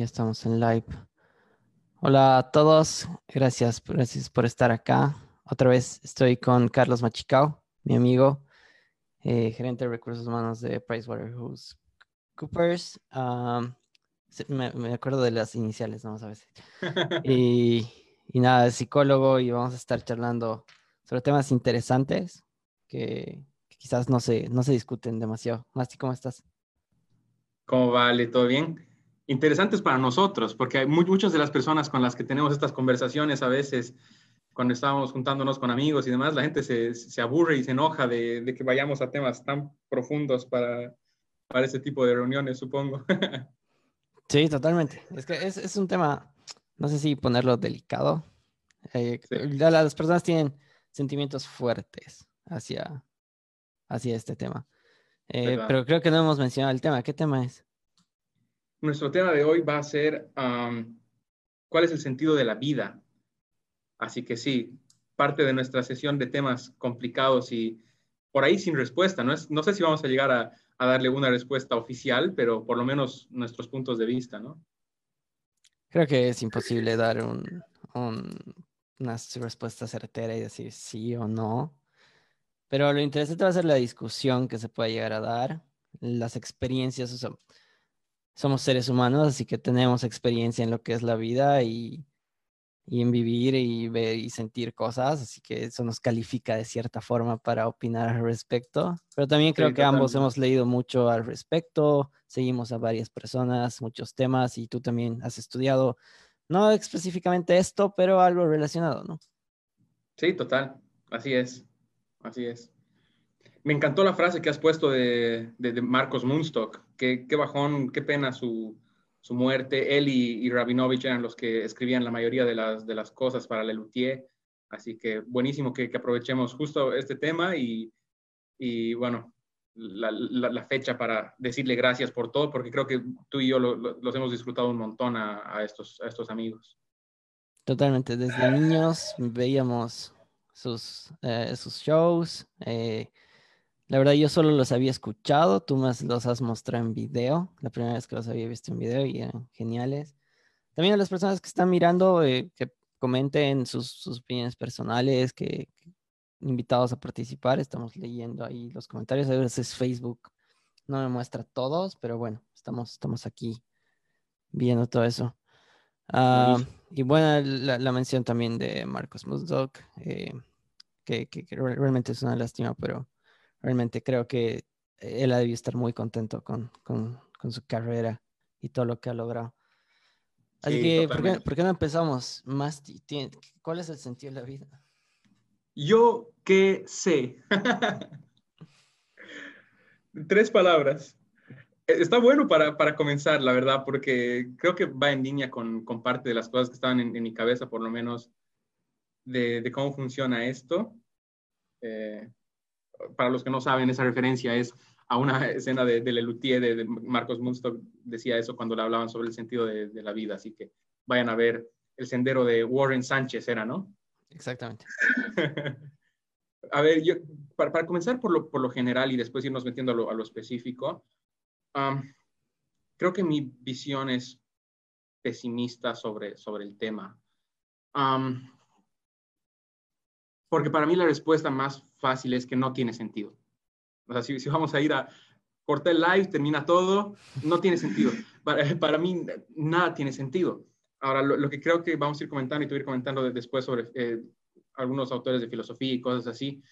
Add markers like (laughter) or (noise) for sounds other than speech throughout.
Ya estamos en live. Hola a todos, gracias, gracias por estar acá. Otra vez estoy con Carlos Machicao, mi amigo, eh, gerente de recursos humanos de PricewaterhouseCoopers. Um, me, me, acuerdo de las iniciales, ¿no? A veces. (laughs) Y, y nada, es psicólogo y vamos a estar charlando sobre temas interesantes que, que quizás no se, no se discuten demasiado. Masti, ¿cómo estás? ¿Cómo vale? ¿Todo bien? Interesantes para nosotros, porque hay muchas de las personas con las que tenemos estas conversaciones a veces, cuando estábamos juntándonos con amigos y demás, la gente se, se aburre y se enoja de, de, que vayamos a temas tan profundos para, para ese tipo de reuniones, supongo. (laughs) sí, totalmente. Es que es, es, un tema, no sé si ponerlo delicado. Eh, sí. Las personas tienen sentimientos fuertes hacia, hacia este tema. Eh, pero creo que no hemos mencionado el tema. ¿Qué tema es? Nuestro tema de hoy va a ser um, cuál es el sentido de la vida. Así que sí, parte de nuestra sesión de temas complicados y por ahí sin respuesta. No, es, no sé si vamos a llegar a, a, darle una respuesta oficial, pero por lo menos nuestros puntos de vista, ¿no? Creo que es imposible dar un, un, una respuesta certera y decir sí o no. Pero lo interesante va a ser la discusión que se puede llegar a dar, las experiencias. O sea, somos seres humanos, así que tenemos experiencia en lo que es la vida y, y, en vivir y ver y sentir cosas, así que eso nos califica de cierta forma para opinar al respecto. Pero también creo sí, que ambos hemos leído mucho al respecto, seguimos a varias personas, muchos temas y tú también has estudiado, no específicamente esto, pero algo relacionado, ¿no? Sí, total, así es. Así es. Me encantó la frase que has puesto de, de, Marcos Munstock. Qué, qué, bajón, qué pena su, su muerte. Él y, Rabinovich eran los que escribían la mayoría de las, de las cosas para Lelutier. Así que buenísimo que, aprovechemos justo este tema y, y bueno, la, la, fecha para decirle gracias por todo, porque creo que tú y yo lo, lo, los hemos disfrutado un montón a, a, estos, a estos amigos. Totalmente. Desde niños veíamos sus, eh, sus shows. Eh, la verdad, yo solo los había escuchado, tú más los has mostrado en video, la primera vez que los había visto en video y eran geniales. También a las personas que están mirando, eh, que comenten sus, sus opiniones personales, que, que, invitados a participar, estamos leyendo ahí los comentarios, a veces Facebook no me muestra todos, pero bueno, estamos, estamos aquí viendo todo eso. Uh, y bueno, la, la, mención también de Marcos Musdog, eh, que, que, que, realmente es una lástima, pero realmente creo que él ha debido estar muy contento con, con, con su carrera y todo lo que ha logrado. Así sí, que, ¿por qué, ¿por qué, no empezamos? Más, ¿Cuál es el sentido de la vida? Yo qué sé. (laughs) Tres palabras. Está bueno para, para, comenzar, la verdad, porque creo que va en línea con, con parte de las cosas que estaban en, en mi cabeza, por lo menos, de, de cómo funciona esto. Eh, para los que no saben, esa referencia es a una (laughs) escena de, de Lelutier, de, de, Marcos Munstock, decía eso cuando le hablaban sobre el sentido de, de, la vida, así que vayan a ver el sendero de Warren Sánchez, era, ¿no? Exactamente. (laughs) a ver, yo, para, para, comenzar por lo, por lo general y después irnos metiendo a lo, a lo específico, Um, creo que mi visión es pesimista sobre, sobre el tema. Um, porque para mí la respuesta más fácil es que no tiene sentido. O sea, si, si vamos a ir a cortar el live, termina todo, no tiene sentido. (laughs) Para, para mí nada tiene sentido. Ahora, lo, lo, que creo que vamos a ir comentando y tú ir comentando de, después sobre eh, algunos autores de filosofía y cosas así,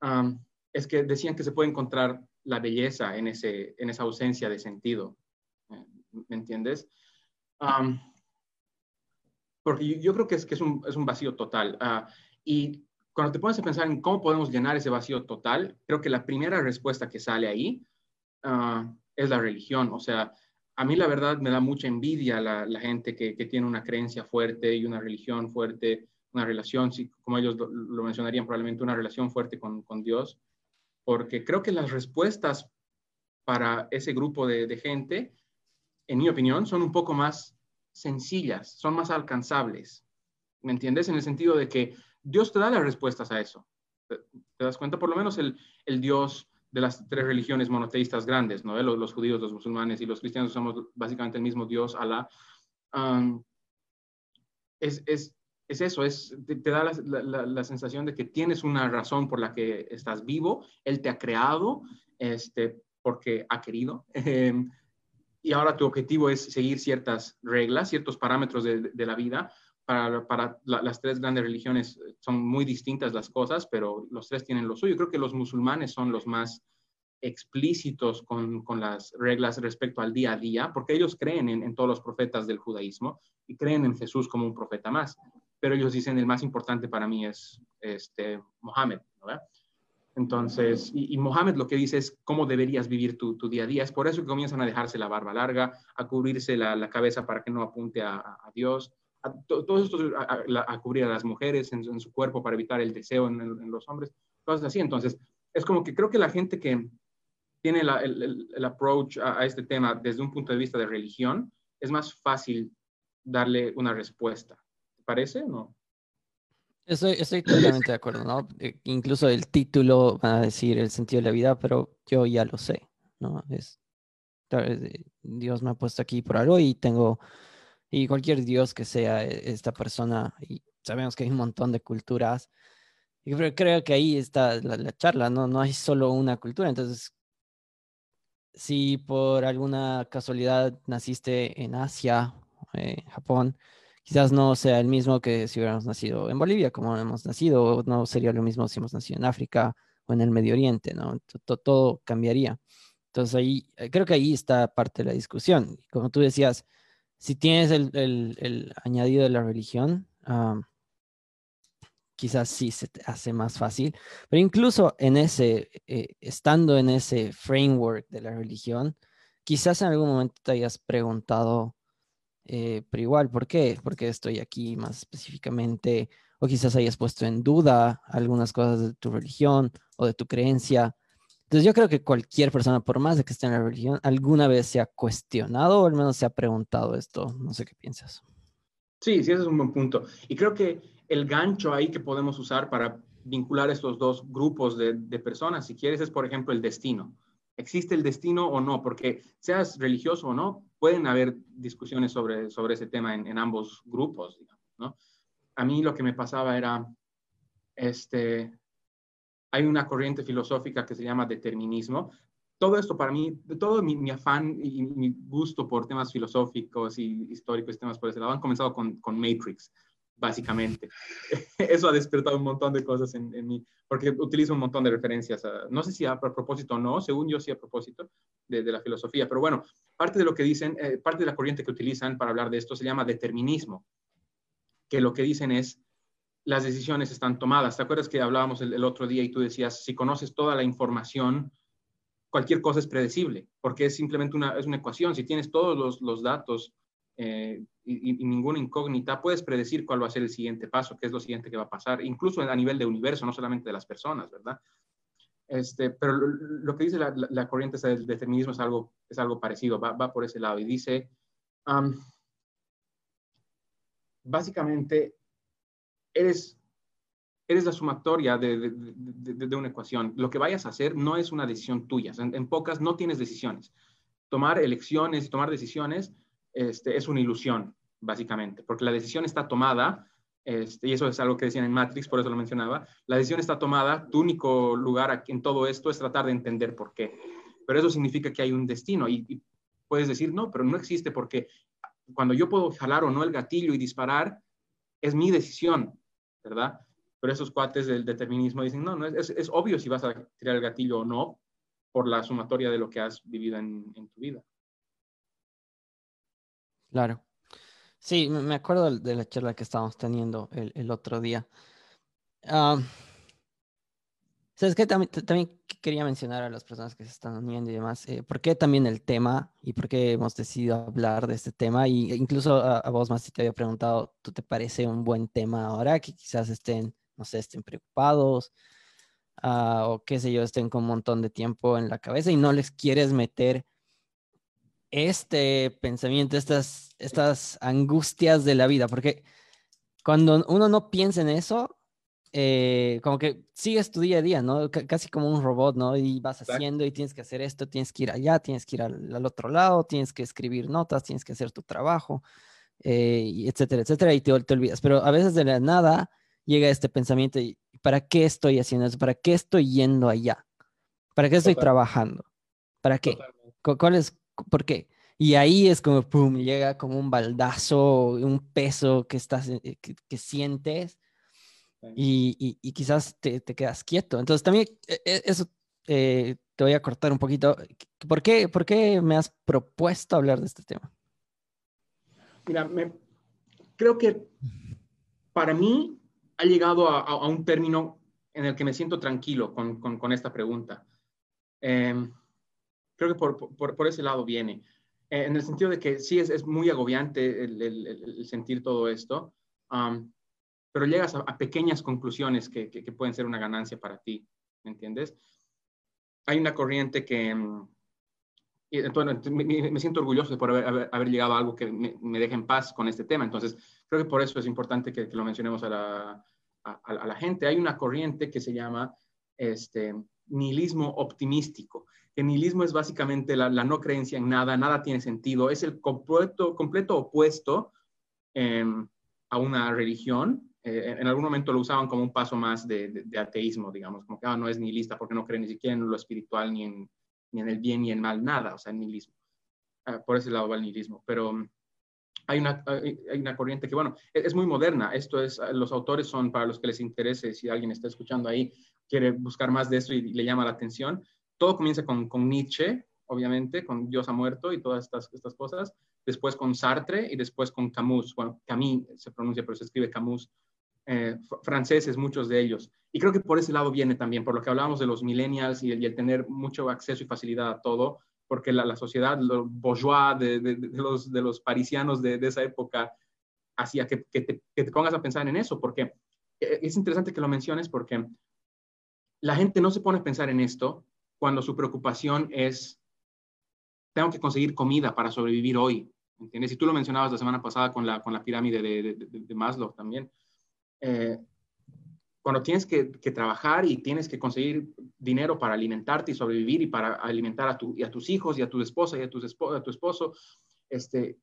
um, es que decían que se puede encontrar la belleza en, ese, en esa ausencia de sentido. ¿Me entiendes? Um, porque yo creo que es, que es, un, es un vacío total. Uh, y cuando te pones a pensar en cómo podemos llenar ese vacío total, creo que la primera respuesta que sale ahí uh, es la religión. O sea, a mí la verdad me da mucha envidia la, la gente que, tiene una creencia fuerte y una religión fuerte, una relación, como ellos lo, mencionarían probablemente, una relación fuerte con, Dios porque creo que las respuestas para ese grupo de, gente, en mi opinión, son un poco más sencillas, son más alcanzables. ¿Me entiendes? En el sentido de que Dios te da las respuestas a eso. ¿Te, das cuenta? Por lo menos el, el, Dios de las tres religiones monoteístas grandes, ¿no? Los, los, judíos, los musulmanes y los cristianos somos básicamente el mismo Dios, Alá. es, es, es, eso, es, te, da la, la, sensación de que tienes una razón por la que estás vivo, Él te ha creado este, porque ha querido. Em, y ahora tu objetivo es seguir ciertas reglas, ciertos parámetros de, de la vida. Para, las tres grandes religiones son muy distintas las cosas, pero los tres tienen lo suyo. Creo que los musulmanes son los más explícitos con, las reglas respecto al día a día, porque ellos creen en, todos los profetas del judaísmo y creen en Jesús como un profeta más. Pero ellos dicen, el más importante para mí es este, Mohammed. Entonces, y, Mohammed lo que dice es cómo deberías vivir tu, día a día. Es por eso que comienzan a dejarse la barba larga, a cubrirse la, cabeza para que no apunte a Dios, a, todo esto, a, cubrir a las mujeres en, su cuerpo para evitar el deseo en, los hombres, cosas así. Entonces, es como que creo que la gente que, tiene el, approach a, este tema desde un punto de vista de religión, es más fácil darle una respuesta. ¿Te parece o no? Estoy, estoy totalmente de acuerdo, ¿no? Eh, incluso el título va a decir el sentido de la vida, pero yo ya lo sé, ¿no? Es, Dios me ha puesto aquí por algo y tengo, y cualquier Dios que sea e, esta persona, y sabemos que hay un montón de culturas, y creo, que ahí está la, la charla, ¿no? No hay solo una cultura, entonces si por alguna casualidad naciste en Asia, eh, Japón, quizás no sea el mismo que si hubiéramos nacido en Bolivia, como hemos nacido, o no sería lo mismo si hemos nacido en África o en el Medio Oriente, ¿no? Todo, cambiaría. Entonces ahí, creo que ahí está parte de la discusión. Como tú decías, si tienes el, añadido de la religión, quizás sí se te hace más fácil, pero incluso en ese, eh, estando en ese framework de la religión, quizás en algún momento te hayas preguntado, eh, pero igual, ¿por qué? ¿Por qué estoy aquí más específicamente? O quizás hayas puesto en duda algunas cosas de tu religión o de tu creencia. Entonces yo creo que cualquier persona, por más de que esté en la religión, alguna vez se ha cuestionado o al menos se ha preguntado esto. No sé qué piensas. Sí, sí, ese es un buen punto. Y creo que el gancho ahí que podemos usar para vincular estos dos grupos de, personas, si quieres, es por ejemplo el destino. ¿Existe el destino o no? Porque seas religioso o no, pueden haber discusiones sobre, sobre ese tema en, ambos grupos, ¿no? A mí lo que me pasaba era, este, hay una corriente filosófica que se llama determinismo. Todo esto para mí, todo mi, afán y mi gusto por temas filosóficos y históricos, temas por ese lado, han comenzado con, con Matrix básicamente. (laughs) Eso ha despertado un montón de cosas en, mí, porque utilizo un montón de referencias, no sé si a, propósito o no, según yo sí a propósito de, la filosofía, pero bueno, parte de lo que dicen, eh, parte de la corriente que utilizan para hablar de esto se llama determinismo, que lo que dicen es, las decisiones están tomadas. ¿Te acuerdas que hablábamos el, otro día y tú decías, si conoces toda la información, cualquier cosa es predecible, porque es simplemente una, es una ecuación. Si tienes todos los, los datos eh, y, ninguna incógnita, puedes predecir cuál va a ser el siguiente paso, qué es lo siguiente que va a pasar, incluso a nivel de universo, no solamente de las personas, ¿verdad? Este, pero lo, que dice la, corriente del determinismo es algo, es algo parecido, va, va por ese lado y dice, básicamente, eres, eres la sumatoria de, de, una ecuación. Lo que vayas a hacer no es una decisión tuya. En, en pocas no tienes decisiones. Tomar elecciones y tomar decisiones este, es una ilusión, básicamente, porque la decisión está tomada, este, y eso es algo que decían en Matrix, por eso lo mencionaba, la decisión está tomada, tu único lugar en todo esto es tratar de entender por qué. Pero eso significa que hay un destino y, puedes decir, no, pero no existe porque cuando yo puedo jalar o no el gatillo y disparar, es mi decisión, ¿verdad? Pero esos cuates del determinismo dicen, no, no es, es, obvio si vas a tirar el gatillo o no por la sumatoria de lo que has vivido en tu vida. Claro. Sí, me acuerdo de la charla que estábamos teniendo el, otro día. ¿Sabes qué? También, también, quería mencionar a las personas que se están uniendo y demás, eh, ¿por qué también el tema y por qué hemos decidido hablar de este tema? Y incluso a, vos, más si te había preguntado, ¿tú te parece un buen tema ahora? Que quizás estén, no sé, estén preocupados ah, o qué sé yo, estén con un montón de tiempo en la cabeza y no les quieres meter este pensamiento, estas, estas angustias de la vida, porque cuando uno no piensa en eso, eh, como que sigues tu día a día, ¿no? casi como un robot, ¿no? Y vas haciendo y tienes que hacer esto, tienes que ir allá, tienes que ir al, otro lado, tienes que escribir notas, tienes que hacer tu trabajo. eh, etcétera, etcétera, y te, te, olvidas. Pero a veces de la nada llega este pensamiento, ¿para qué estoy haciendo eso? ¿Para qué estoy yendo allá? ¿Para qué estoy trabajando? ¿Para qué? ¿Cuál es? ¿Por qué? Y ahí es como, pum, llega como un baldazo, un peso que, estás, eh, que, sientes y, y, quizás te, te, quedas quieto. Entonces también e, e, eso eh, te voy a cortar un poquito. ¿Por qué, ¿Por qué me has propuesto hablar de este tema? Mira, me, creo que para mí ha llegado a, a, un término en el que me siento tranquilo con, con, con esta pregunta. Eh, creo que por, por, por, ese lado viene. Eh, en el sentido de que sí es, es muy agobiante el, el, el, sentir todo esto, um, pero llegas a, pequeñas conclusiones que, pueden ser una ganancia para ti, ¿me entiendes? Hay una corriente que, y, entonces, me, siento orgulloso de por haber, llegado a algo que me, me, deje en paz con este tema, entonces creo que por eso es importante que, lo mencionemos a la, gente. Hay una corriente que se llama este, nihilismo optimístico. El nihilismo es básicamente la, no creencia en nada, nada tiene sentido, es el completo, completo opuesto eh, a una religión. Eh, en algún momento lo usaban como un paso más de, de, de ateísmo, digamos, como que ah, no es nihilista porque no cree ni siquiera en lo espiritual, ni en, ni en el bien, ni en mal, nada, o sea, el nihilismo. Uh, por ese lado va el nihilismo. Pero um, hay una, hay, una corriente que, bueno, es, es, muy moderna. Esto es, los autores son, para los que les interese, si alguien está escuchando ahí, quiere buscar más de eso y, y le llama la atención, todo comienza con, con, Nietzsche, obviamente, con Dios ha muerto y todas estas, estas cosas, después con Sartre y después con Camus, bueno, Camus se pronuncia, pero se escribe Camus, eh, franceses, muchos de ellos. Y creo que por ese lado viene también, por lo que hablábamos de los millennials y el, tener mucho acceso y facilidad a todo, porque la, sociedad, los bourgeois de, los, de los parisianos de, esa época, hacía que, que, te, que pongas a pensar en eso, porque eh, es interesante que lo menciones, porque la gente no se pone a pensar en esto cuando su preocupación es, tengo que conseguir comida para sobrevivir hoy, ¿entiendes? Y tú lo mencionabas la semana pasada con la, con la pirámide de, de, de Maslow también. Eh, cuando tienes que, que, trabajar y tienes que conseguir dinero para alimentarte y sobrevivir y para alimentar a, tu, y a tus hijos y a tu esposa y a, tus espo, a tu esposo, este,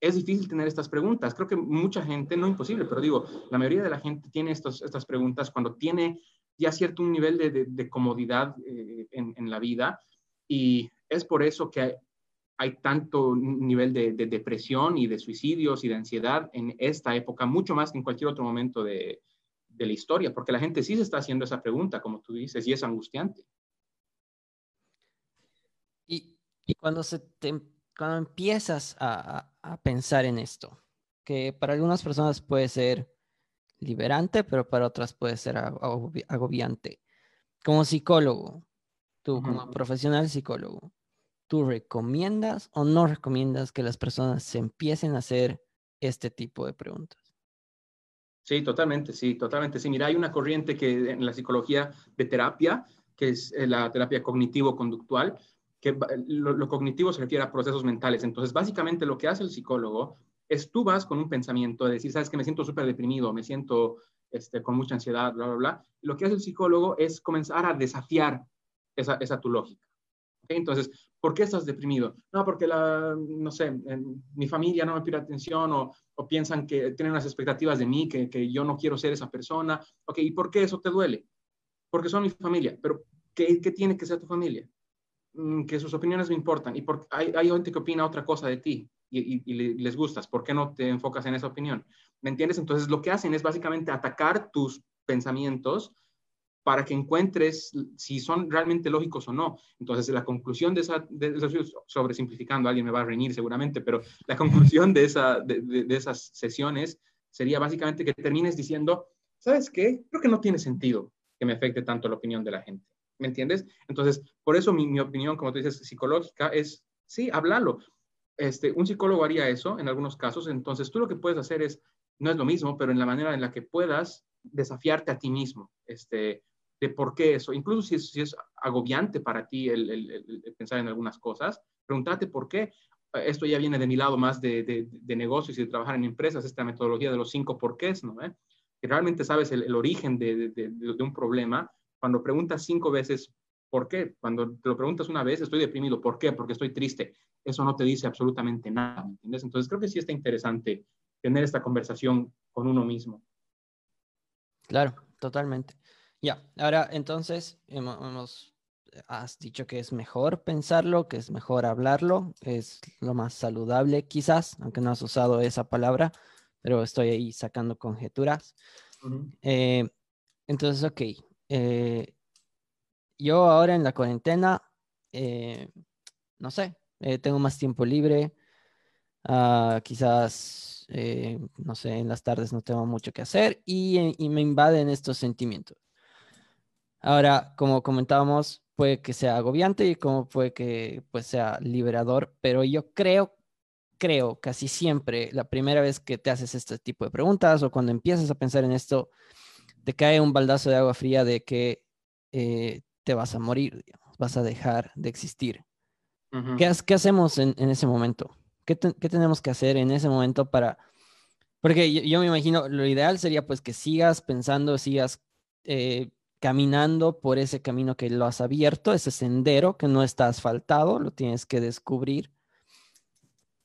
es difícil tener estas preguntas. Creo que mucha gente, no imposible, pero digo, la mayoría de la gente tiene estos, estas preguntas cuando tiene ya cierto un nivel de, de, de comodidad eh, en, en, la vida y es por eso que hay, tanto nivel de, de, depresión y de suicidios y de ansiedad en esta época, mucho más que en cualquier otro momento de, la historia, porque la gente sí se está haciendo esa pregunta, como tú dices, y es angustiante. Y, y cuando, se te, cuando empiezas a, a pensar en esto, que para algunas personas puede ser liberante, pero para otras puede ser agobiante. Como psicólogo, tú como profesional psicólogo, ¿tú recomiendas o no recomiendas que las personas se empiecen a hacer este tipo de preguntas? Sí, totalmente, sí, totalmente. Sí, mira, hay una corriente que en la psicología de terapia, que es eh, la terapia cognitivo-conductual, que lo, cognitivo se refiere a procesos mentales. Entonces, básicamente lo que hace el psicólogo es tú vas con un pensamiento de decir, sabes que me siento súper deprimido, me siento este, con mucha ansiedad, bla, bla, bla. Lo que hace el psicólogo es comenzar a desafiar esa, esa tu lógica. Entonces, ¿por qué estás deprimido? No, porque la, no sé, mi familia no me pide atención o, piensan que tienen unas expectativas de mí, que, yo no quiero ser esa persona. Ok, ¿y por qué eso te duele? Porque son mi familia, pero ¿qué, tiene que ser tu familia? Mm, que sus opiniones me importan y porque hay, hay gente que opina otra cosa de ti y, y, les gustas, ¿por qué no te enfocas en esa opinión? ¿Me entiendes? Entonces lo que hacen es básicamente atacar tus pensamientos para que encuentres si son realmente lógicos o no. Entonces la conclusión de esa, de, de, sobresimplificando, alguien me va a reñir seguramente, pero la conclusión de, esa, de, de esas sesiones sería básicamente que termines diciendo, ¿sabes qué? Creo que no tiene sentido que me afecte tanto la opinión de la gente. ¿Me entiendes? Entonces, por eso mi, mi opinión, como tú dices, psicológica es, sí, háblalo este, un psicólogo haría eso en algunos casos, entonces tú lo que puedes hacer es, no es lo mismo, pero en la manera en la que puedas desafiarte a ti mismo, este, de por qué eso, incluso si es, si es agobiante para ti el, el, el, pensar en algunas cosas, pregúntate por qué. Esto ya viene de mi lado más de, de, de negocios y de trabajar en empresas, esta metodología de los cinco porqués, ¿no? ¿Eh? Que realmente sabes el, origen de, de un problema, cuando preguntas cinco veces ¿Por qué? Cuando te lo preguntas una vez, estoy deprimido. ¿Por qué? Porque estoy triste. Eso no te dice absolutamente nada, ¿entiendes? Entonces creo que sí está interesante tener esta conversación con uno mismo. Claro, totalmente. Ya, ahora entonces hemos, has dicho que es mejor pensarlo, que es mejor hablarlo, es lo más saludable quizás, aunque no has usado esa palabra, pero estoy ahí sacando conjeturas. Eh, entonces, ok, eh, yo ahora en la cuarentena, eh, no sé, tengo más tiempo libre, ah, quizás, no sé, en las tardes no tengo mucho que hacer y, y me invaden estos sentimientos. Ahora, como comentábamos, puede que sea agobiante y como puede que pues, sea liberador, pero yo creo, creo casi siempre, la primera vez que te haces este tipo de preguntas o cuando empiezas a pensar en esto, te cae un baldazo de agua fría de que eh, te vas a morir, vas a dejar de existir. ¿Qué, hacemos en, ese momento? ¿Qué, tenemos que hacer en ese momento para... Porque yo, me imagino, lo ideal sería pues que sigas pensando, sigas eh, caminando por ese camino que lo has abierto, ese sendero que no está asfaltado, lo tienes que descubrir.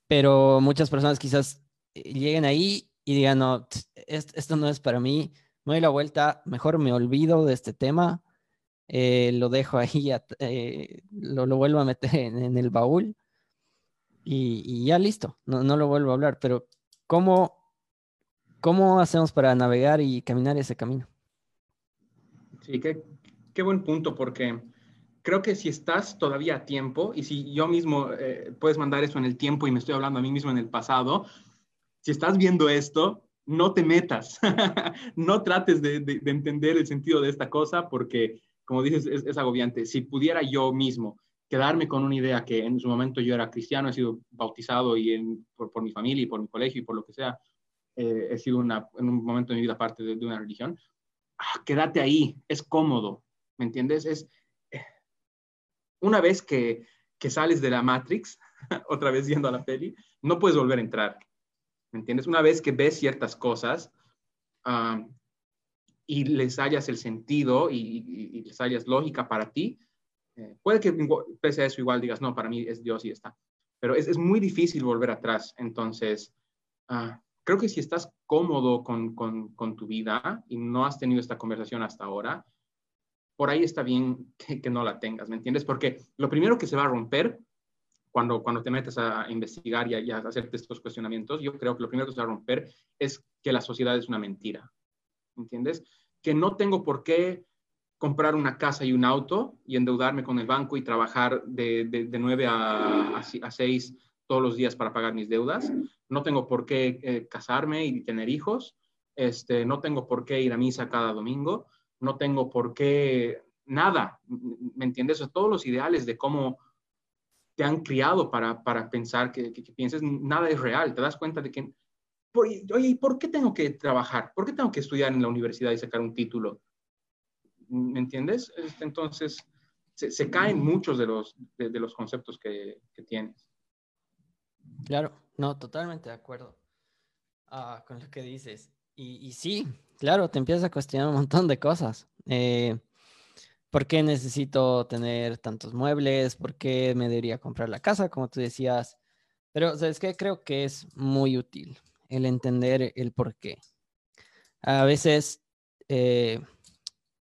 Pero muchas personas quizás eh, lleguen ahí y digan, no, esto no es para mí, me doy la vuelta, mejor me olvido de este tema, eh, lo dejo ahí, eh, lo, vuelvo a meter en, el baúl y, ya listo, no, no, lo vuelvo a hablar. Pero ¿cómo, ¿cómo hacemos para navegar y caminar ese camino? Sí, qué, buen punto, porque creo que si estás todavía a tiempo y si yo mismo eh, puedes mandar eso en el tiempo y me estoy hablando a mí mismo en el pasado, si estás viendo esto, no te metas, (laughs) no trates de, de, entender el sentido de esta cosa porque, como dices, es, agobiante. Si pudiera yo mismo quedarme con una idea que en su momento yo era cristiano, he sido bautizado y por, mi familia y por mi colegio y por lo que sea, eh, he sido en un momento de mi vida parte de una religión, Ah, quédate ahí, es cómodo, ¿me entiendes? Es eh, una vez que, sales de la Matrix, (laughs) otra vez yendo a la peli, no puedes volver a entrar, ¿me entiendes? Una vez que ves ciertas cosas ah, y les hallas el sentido y, les hallas lógica para ti, eh, puede que pese a eso igual digas, no, para mí es Dios y está. Pero es, muy difícil volver atrás. Entonces, uh, creo que si estás cómodo con, con, tu vida y no has tenido esta conversación hasta ahora, por ahí está bien que, no la tengas, ¿me entiendes? Porque lo primero que se va a romper cuando, cuando te metes a investigar y a, hacerte estos cuestionamientos, yo creo que lo primero que se va a romper es que la sociedad es una mentira, ¿me entiendes? Que no tengo por qué comprar una casa y un auto y endeudarme con el banco y trabajar de, de, 9 a, a 6 todos los días para pagar mis deudas, no tengo por qué eh, casarme y tener hijos, este, no tengo por qué ir a misa cada domingo, no tengo por qué nada, ¿me entiendes? todos los ideales de cómo te han criado para, para pensar que, que, pienses, nada es real, te das cuenta de que, oye, ¿y por qué tengo que trabajar? ¿Por qué tengo que estudiar en la universidad y sacar un título? ¿Me entiendes? Este, entonces, se, caen muchos de los, de, los conceptos que tienes. Claro, no, totalmente de acuerdo ah, con lo que dices. Y, sí, claro, te empiezas a cuestionar un montón de cosas. Eh, ¿Por qué necesito tener tantos muebles? ¿Por qué me debería comprar la casa, como tú decías? Pero, ¿sabes qué? Creo que es muy útil el entender el por qué. A veces, eh,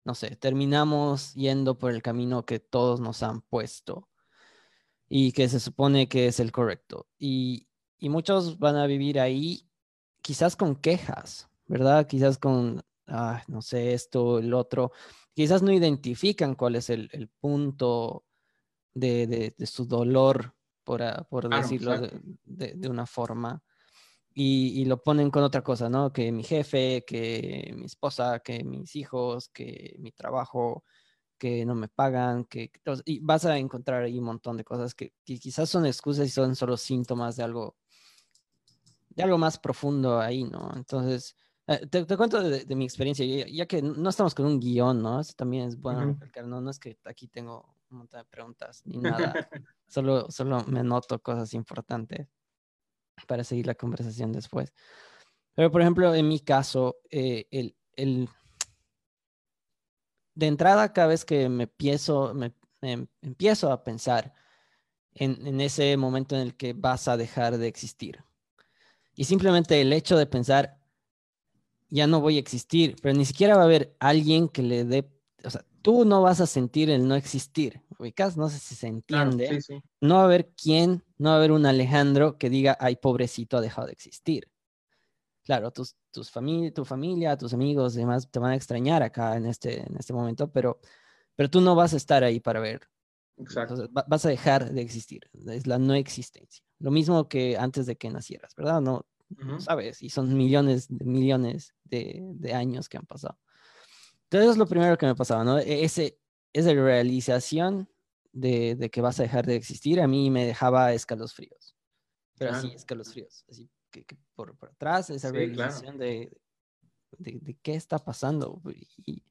no sé, terminamos yendo por el camino que todos nos han puesto y que se supone que es el correcto. Y, y muchos van a vivir ahí quizás con quejas, ¿verdad? Quizás con, ah, no sé, esto, el otro. Quizás no identifican cuál es el, el punto de, de, su dolor, por, ah, por decirlo de, de, una forma. Y, y, lo ponen con otra cosa, ¿no? Que mi jefe, que mi esposa, que mis hijos, que mi trabajo, que no me pagan, que y vas a encontrar ahí un montón de cosas que, quizás son excusas y son solo síntomas de algo, de algo más profundo ahí, ¿no? Entonces, eh, te, cuento de, mi experiencia, ya, que no estamos con un guion, ¿no? Eso también es bueno ¿no? No es que aquí tengo un montón de preguntas ni nada, (laughs) solo, solo me noto cosas importantes para seguir la conversación después. Pero, por ejemplo, en mi caso, eh, el, el de entrada, cada vez que me pienso, me, em, empiezo a pensar en, en ese momento en el que vas a dejar de existir. Y simplemente el hecho de pensar, ya no voy a existir, pero ni siquiera va a haber alguien que le dé, o sea, tú no vas a sentir el no existir, ubicas, no sé si se entiende. No va a haber quién, no va a haber un Alejandro que diga, ay, pobrecito, ha dejado de existir. Claro, tus, tus familia, tu familia, tus amigos, demás, te van a extrañar acá en este, en este momento, pero, pero tú no vas a estar ahí para ver. Exacto. vas a dejar de existir. Es la no existencia. Lo mismo que antes de que nacieras, ¿verdad? No, sabes, y son millones millones de, de años que han pasado. Entonces es lo primero que me pasaba, ¿no? E-, ese, esa realización de, de, que vas a dejar de existir a mí me dejaba escalofríos. Pero así, escalofríos. Así que, por, por, atrás, esa realización de, de, de, qué está pasando. Y,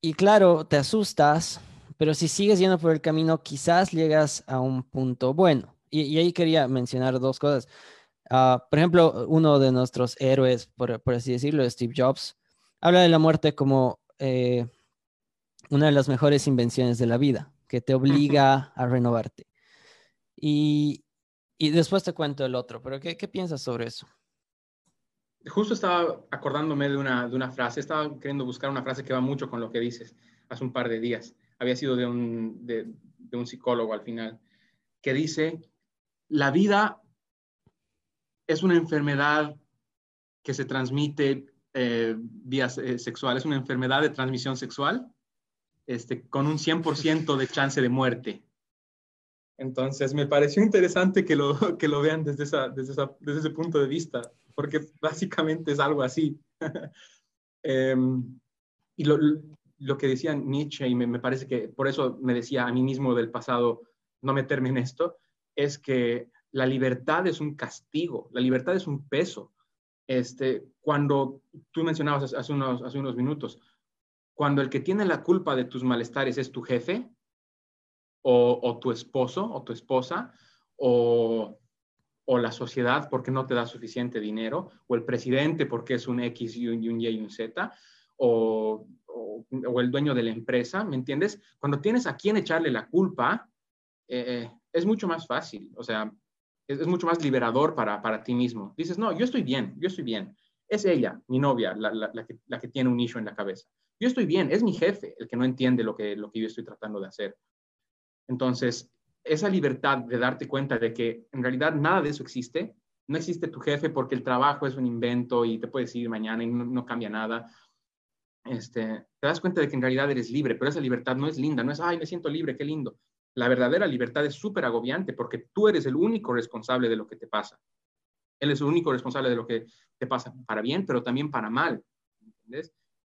y claro, te asustas, pero si sigues yendo por el camino, quizás llegas a un punto bueno. Y, y ahí quería mencionar dos cosas. Uh, por ejemplo, uno de nuestros héroes, por, por así decirlo, Steve Jobs, habla de la muerte como eh, una de las mejores invenciones de la vida, que te obliga a renovarte. Y, y, después te cuento el otro, pero ¿qué, ¿qué, piensas sobre eso? Justo estaba acordándome de una, de una frase, estaba queriendo buscar una frase que va mucho con lo que dices hace un par de días. Había sido de un, de, de un psicólogo al final, que dice, la vida es una enfermedad que se transmite eh, vías eh, sexuales, una enfermedad de transmisión sexual, este, con un 100% de chance de muerte. Entonces, me pareció interesante que lo, (laughs) que lo vean desde, esa, desde, desde ese punto de vista, porque básicamente es algo así. (laughs) Em, y lo, lo, que decía Nietzsche, y me, me, parece que por eso me decía a mí mismo del pasado no meterme en esto, es que la libertad es un castigo, la libertad es un peso. Este, cuando tú mencionabas hace unos, hace unos minutos, cuando el que tiene la culpa de tus malestares es tu jefe, o, tu esposo, o tu esposa, o, la sociedad porque no te da suficiente dinero, o el presidente porque es un X y un, Y y un Z, o, el dueño de la empresa, ¿me entiendes? Cuando tienes a quien echarle la culpa, eh, es mucho más fácil. O sea, es, mucho más liberador para, para, ti mismo. Dices, no, yo estoy bien, yo estoy bien. Es ella, mi novia, la, que, la, que, tiene un issue en la cabeza. Yo estoy bien, es mi jefe el que no entiende lo que, lo que yo estoy tratando de hacer. Entonces, esa libertad de darte cuenta de que en realidad nada de eso existe, no existe tu jefe porque el trabajo es un invento y te puedes ir mañana y no cambia nada. Este, te das cuenta de que en realidad eres libre, pero esa libertad no es linda, no es, ay, me siento libre, qué lindo la verdadera libertad es súper agobiante porque tú eres el único responsable de lo que te pasa. Él es el único responsable de lo que te pasa para bien, pero también para mal.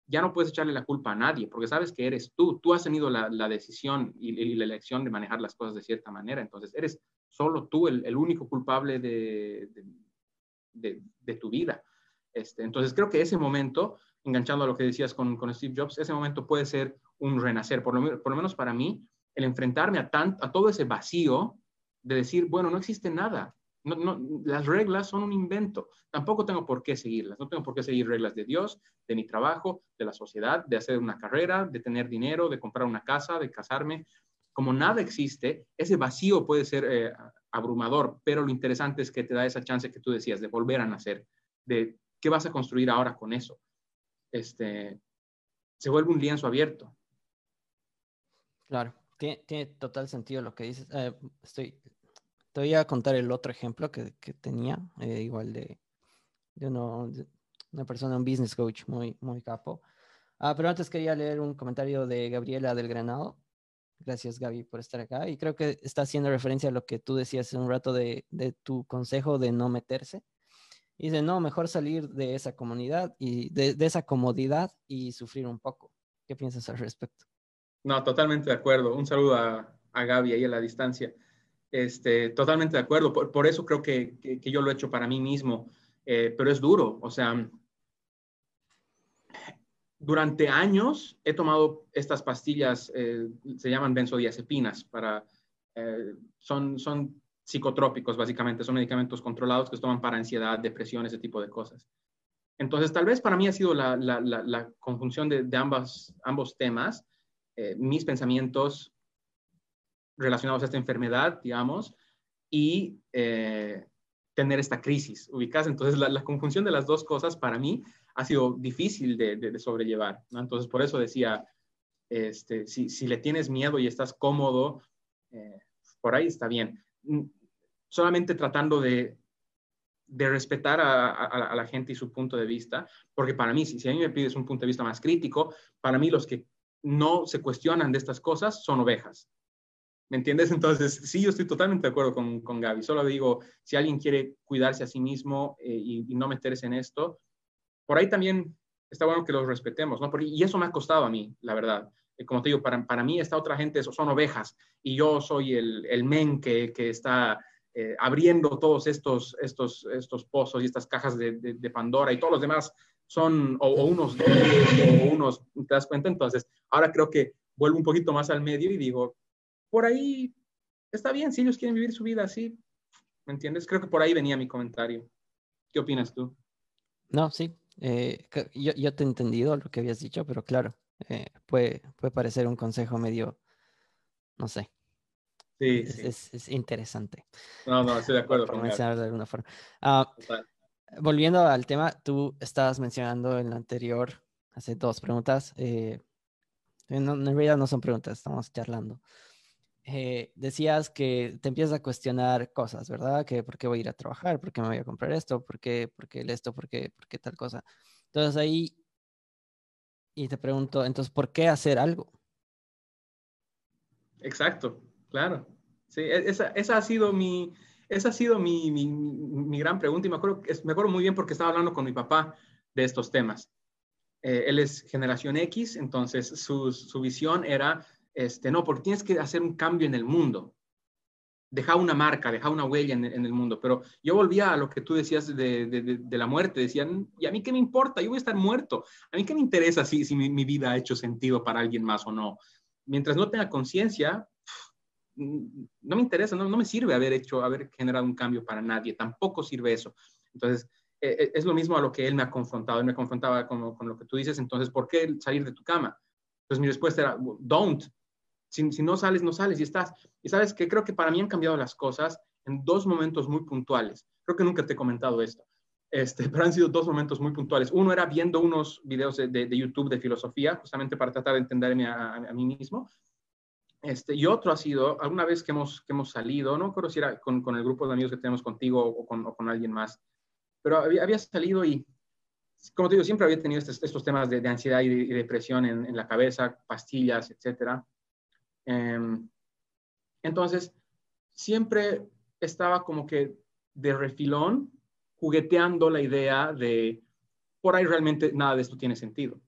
Ya no puedes echarle la culpa a nadie porque sabes que eres tú. Tú has tenido la, decisión y, la elección de manejar las cosas de cierta manera. Entonces, eres solo tú el, único culpable de, de, tu vida. Este, entonces, creo que ese momento, enganchando a lo que decías con, Steve Jobs, ese momento puede ser un renacer, por lo, por lo menos para mí, el enfrentarme a, a todo ese vacío de decir, bueno, no existe nada. No, las reglas son un invento. Tampoco tengo por qué seguirlas. No tengo por qué seguir reglas de Dios, de mi trabajo, de la sociedad, de hacer una carrera, de tener dinero, de comprar una casa, de casarme. Como nada existe, ese vacío puede ser eh, abrumador, pero lo interesante es que te da esa chance que tú decías de volver a nacer, de qué vas a construir ahora con eso. Este, se vuelve un lienzo abierto. Claro. Tiene, total sentido lo que dices. Eh, estoy, te voy a contar el otro ejemplo que, que tenía, eh, igual de, de, uno, una persona, un business coach muy, muy capo. Ah, pero antes quería leer un comentario de Gabriela del Granado. Gracias, Gaby, por estar acá. Y creo que está haciendo referencia a lo que tú decías hace un rato de, de tu consejo de no meterse. Y dice, no, mejor salir de esa comunidad y de, de esa comodidad y sufrir un poco. ¿Qué piensas al respecto? No, totalmente de acuerdo. Un saludo a, a Gaby ahí a la distancia. Este, totalmente de acuerdo. Por, eso creo que, que, yo lo he hecho para mí mismo, eh, pero es duro. O sea, durante años he tomado estas pastillas, eh, se llaman benzodiazepinas, para, eh, son, son psicotrópicos básicamente, son medicamentos controlados que se toman para ansiedad, depresión, ese tipo de cosas. Entonces, tal vez para mí ha sido la, conjunción de, ambas, ambos temas eh, mis pensamientos relacionados a esta enfermedad, digamos, y eh, tener esta crisis ubicada. Entonces, la, conjunción de las dos cosas para mí ha sido difícil de, sobrellevar. Entonces, por eso decía, este, si, le tienes miedo y estás cómodo, eh, por ahí está bien. Mm, solamente tratando de, respetar a, la gente y su punto de vista, porque para mí, si, si a mí me pides un punto de vista más crítico, para mí los que no se cuestionan de estas cosas son ovejas. ¿Me entiendes? (laughs) Entonces, sí, yo estoy totalmente de acuerdo con, con Gaby. Solo digo, si alguien quiere cuidarse a sí mismo eh, y, no meterse en esto, por ahí también está bueno que los respetemos, ¿no? Y eso me ha costado a mí, la verdad. Eh, como te digo, para, para mí esta otra gente son ovejas y yo soy el, el men que, que está eh, abriendo todos estos, estos, estos pozos y estas cajas de, de, Pandora y todos los demás son o, unos o unos, ¿te das cuenta? Entonces, ahora creo que vuelvo un poquito más al medio y digo, por ahí está bien, si ellos quieren vivir su vida así, ¿me entiendes? Creo que por ahí venía mi comentario. ¿Qué opinas tú? No, sí, eh, yo, te he entendido lo que habías dicho, pero claro, eh, puede, puede parecer un consejo medio, no sé. Sí, es, es, interesante. No, no, estoy de (laughs) acuerdo. Por de alguna forma. Ah, volviendo al tema, tú estabas mencionando en la anterior, hace dos preguntas. Eh, en realidad no son preguntas, estamos charlando. Eh, decías que te empiezas a cuestionar cosas, ¿verdad? Que por qué voy a ir a trabajar, por qué me voy a comprar esto, por qué, por qué esto, por qué, por qué tal cosa. Entonces ahí, y te pregunto, entonces, ¿por qué hacer algo? Exacto, claro. Sí, e, esa, esa ha sido mi, esa ha sido mi, mi, mi, gran pregunta y me acuerdo, me acuerdo muy bien porque estaba hablando con mi papá de estos temas. Eh, él es generación X, entonces su, su visión era este, no, porque tienes que hacer un cambio en el mundo. Deja una marca, deja una huella en, el mundo. Pero yo volvía a lo que tú decías de, la muerte. Decían, ¿y a mí qué me importa? Yo voy a estar muerto. ¿A mí qué me interesa si, si mi, vida ha hecho sentido para alguien más o no? Mientras no tenga conciencia, no me interesa, no, me sirve haber hecho, haber generado un cambio para nadie. Tampoco sirve eso. Entonces, e, e, es lo mismo a lo que él me ha confrontado. Él me confrontaba con, con lo que tú dices. Entonces, ¿por qué salir de tu cama? Entonces, mi respuesta era, don't si, no sales, no sales y estás. Y sabes que creo que para mí han cambiado las cosas en dos momentos muy puntuales. Creo que nunca te he comentado esto, este, (laughs) pero han sido dos momentos muy puntuales. Uno era viendo unos videos de, YouTube de filosofía, justamente para tratar de entenderme a, mí mismo. Este, y otro ha sido, alguna vez que hemos, que hemos salido, no recuerdo si era con, con, el grupo de amigos que tenemos contigo o con, o con alguien más, pero había, había, salido y, como te digo, siempre había tenido estos, estos temas de, ansiedad y, y depresión en, en, la cabeza, pastillas, etcétera. Em, entonces, siempre estaba como que de refilón jugueteando la idea de, por ahí realmente nada de esto tiene sentido.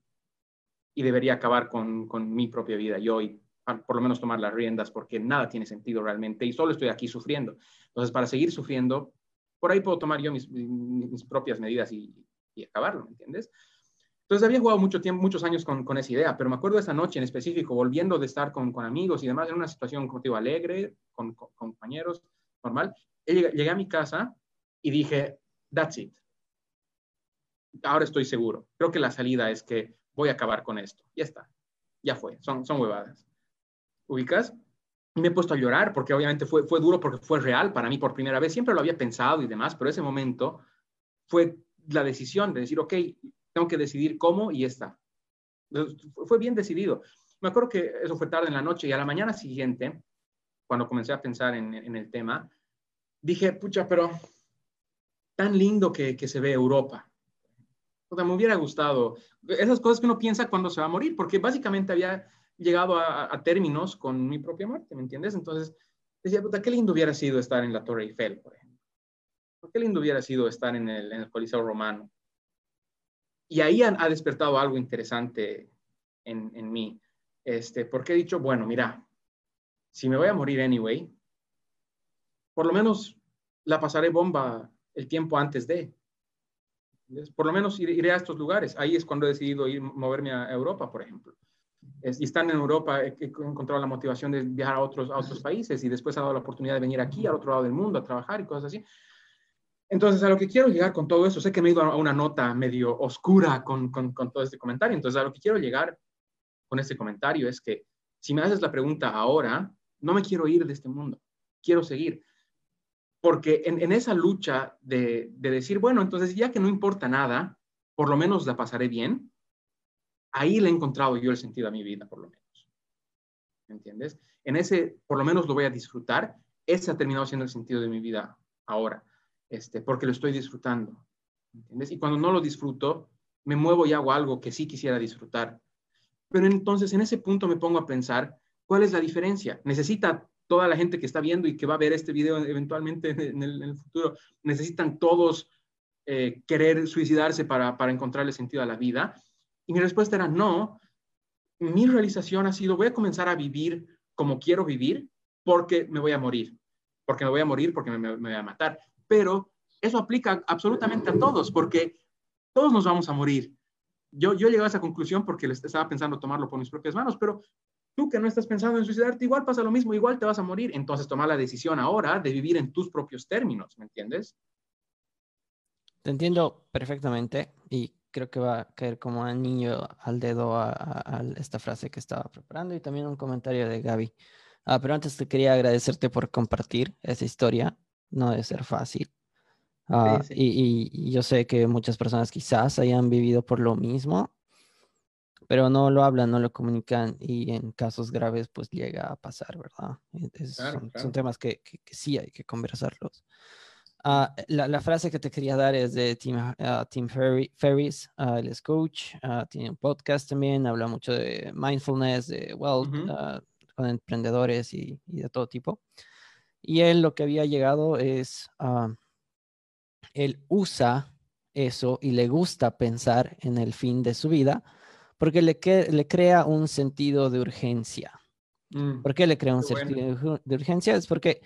Y debería acabar con, con mi propia vida yo y por lo menos tomar las riendas porque nada tiene sentido realmente y solo estoy aquí sufriendo. Entonces, para seguir sufriendo, por ahí puedo tomar yo mis, mis propias medidas y, y acabarlo, ¿me entiendes? Entonces había jugado mucho tiempo, muchos años con, con, esa idea, pero me acuerdo de esa noche en específico, volviendo de estar con, con amigos y demás, en una situación, como te digo, alegre, con, compañeros, normal. Llegué, llegué, a mi casa y dije, that's it. Ahora estoy seguro. Creo que la salida es que voy a acabar con esto. Ya está. Ya fue. Son, son huevadas. ¿Ubicas? Y me he puesto a llorar porque obviamente fue, fue duro porque fue real para mí por primera vez. Siempre lo había pensado y demás, pero ese momento fue la decisión de decir, ok, tengo que decidir cómo y está. Fue bien decidido. Me acuerdo que eso fue tarde en la noche y a la mañana siguiente, cuando comencé a pensar en, el tema, dije, pucha, pero tan lindo que, se ve Europa. Me hubiera gustado esas cosas que uno piensa cuando se va a morir, porque básicamente había llegado a, términos con mi propia muerte, ¿me entiendes? Entonces, decía, puta, qué lindo hubiera sido estar en la Torre Eiffel, por ejemplo. Qué lindo hubiera sido estar en el Coliseo Romano y ahí ha, despertado algo interesante en, mí, este, porque he dicho, bueno, mira, si me voy a morir anyway, por lo menos la pasaré bomba el tiempo antes de. Por lo menos iré a estos lugares. Ahí es cuando he decidido ir, moverme a Europa, por ejemplo. y estando en Europa he, encontrado la motivación de viajar a otros, a otros países y después ha dado la oportunidad de venir aquí, al otro lado del mundo, a trabajar y cosas así. Entonces, a lo que quiero llegar con todo eso, sé que me he a una nota medio oscura con, con, todo este comentario, entonces a lo que quiero llegar con este comentario es que Si me haces la pregunta ahora, no me quiero ir de este mundo, quiero seguir. Porque en, esa lucha de, de decir, bueno, entonces ya que no importa nada, por lo menos la pasaré bien, ahí le he encontrado yo el sentido a mi vida, por lo menos. ¿Me entiendes? En ese, por lo menos lo voy a disfrutar. Ese ha terminado siendo el sentido de mi vida ahora, este, porque lo estoy disfrutando. Y cuando no lo disfruto, me muevo y hago algo que sí quisiera disfrutar. Pero entonces en ese punto me pongo a pensar, ¿cuál es la diferencia? ¿Necesita toda la gente que está viendo y que va a ver este video eventualmente en el, futuro, necesitan todos eh, querer suicidarse para, para encontrarle sentido a la vida? Y mi respuesta era no. Mi realización ha sido, voy a comenzar a vivir como quiero vivir porque me voy a morir, porque me voy a morir, porque me, voy a matar. Pero eso aplica absolutamente a todos, porque todos nos vamos a morir. Yo, yo llegué a esa conclusión porque estaba pensando tomarlo por mis propias manos, pero tú que no estás pensando en suicidarte, igual pasa lo mismo, igual te vas a morir. Entonces toma la decisión ahora de vivir en tus propios términos, ¿me entiendes? Te entiendo perfectamente y creo que va a caer como niño al dedo a, esta frase que estaba preparando y también un comentario de Gaby. Ah, pero antes te quería agradecerte por compartir esa historia. No debe ser fácil. Ah, y, yo sé que muchas personas quizás hayan vivido por lo mismo, pero no lo hablan, no lo comunican y en casos graves pues llega a pasar, ¿verdad? son, temas que, que, sí hay que conversarlos. Ah, la, frase que te quería dar es de Tim, uh, Tim Ferris, es coach, tiene un podcast también, habla mucho de mindfulness, de wealth, con emprendedores y, de todo tipo. Y él lo que había llegado es, él usa eso y le gusta pensar en el fin de su vida porque le, le crea un sentido de urgencia. Mm, ¿Por qué le crea un sentido de urgencia? Es porque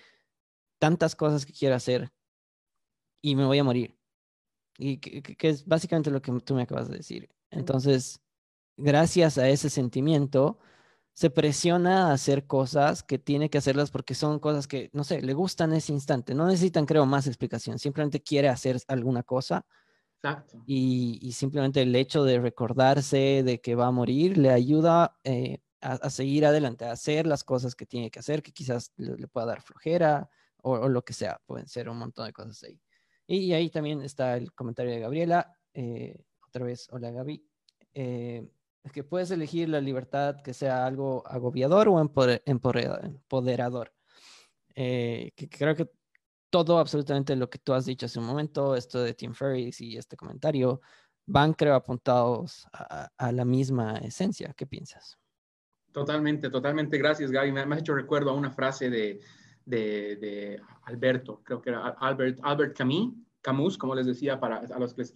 tantas cosas que quiere hacer y me voy a morir. Y que, es básicamente lo que tú me acabas de decir. Entonces, gracias a ese sentimiento, se presiona a hacer cosas que tiene que hacerlas porque son cosas que, no sé, le gustan en ese instante. No necesitan, creo, más explicación. Simplemente quiere hacer alguna cosa. Exacto. Y, simplemente el hecho de recordarse de que va a morir le ayuda eh, a, seguir adelante, a hacer las cosas que tiene que hacer, que quizás le, pueda dar flojera o, o, lo que sea. Pueden ser un montón de cosas ahí. Y ahí también está el comentario de Gabriela. Eh, otra vez, hola Gaby. Eh, que puedes elegir la libertad que sea algo agobiador o empoderador. Eh, que creo que todo, absolutamente lo que tú has dicho hace un momento, esto de Tim Ferriss y este comentario, van, creo, apuntados a, la misma esencia. ¿Qué piensas? Totalmente, totalmente. Gracias, Gaby. Me, me has hecho recuerdo a una frase de, de, Alberto, creo que era Albert, Albert Camus, Camus, como les decía para a los que les,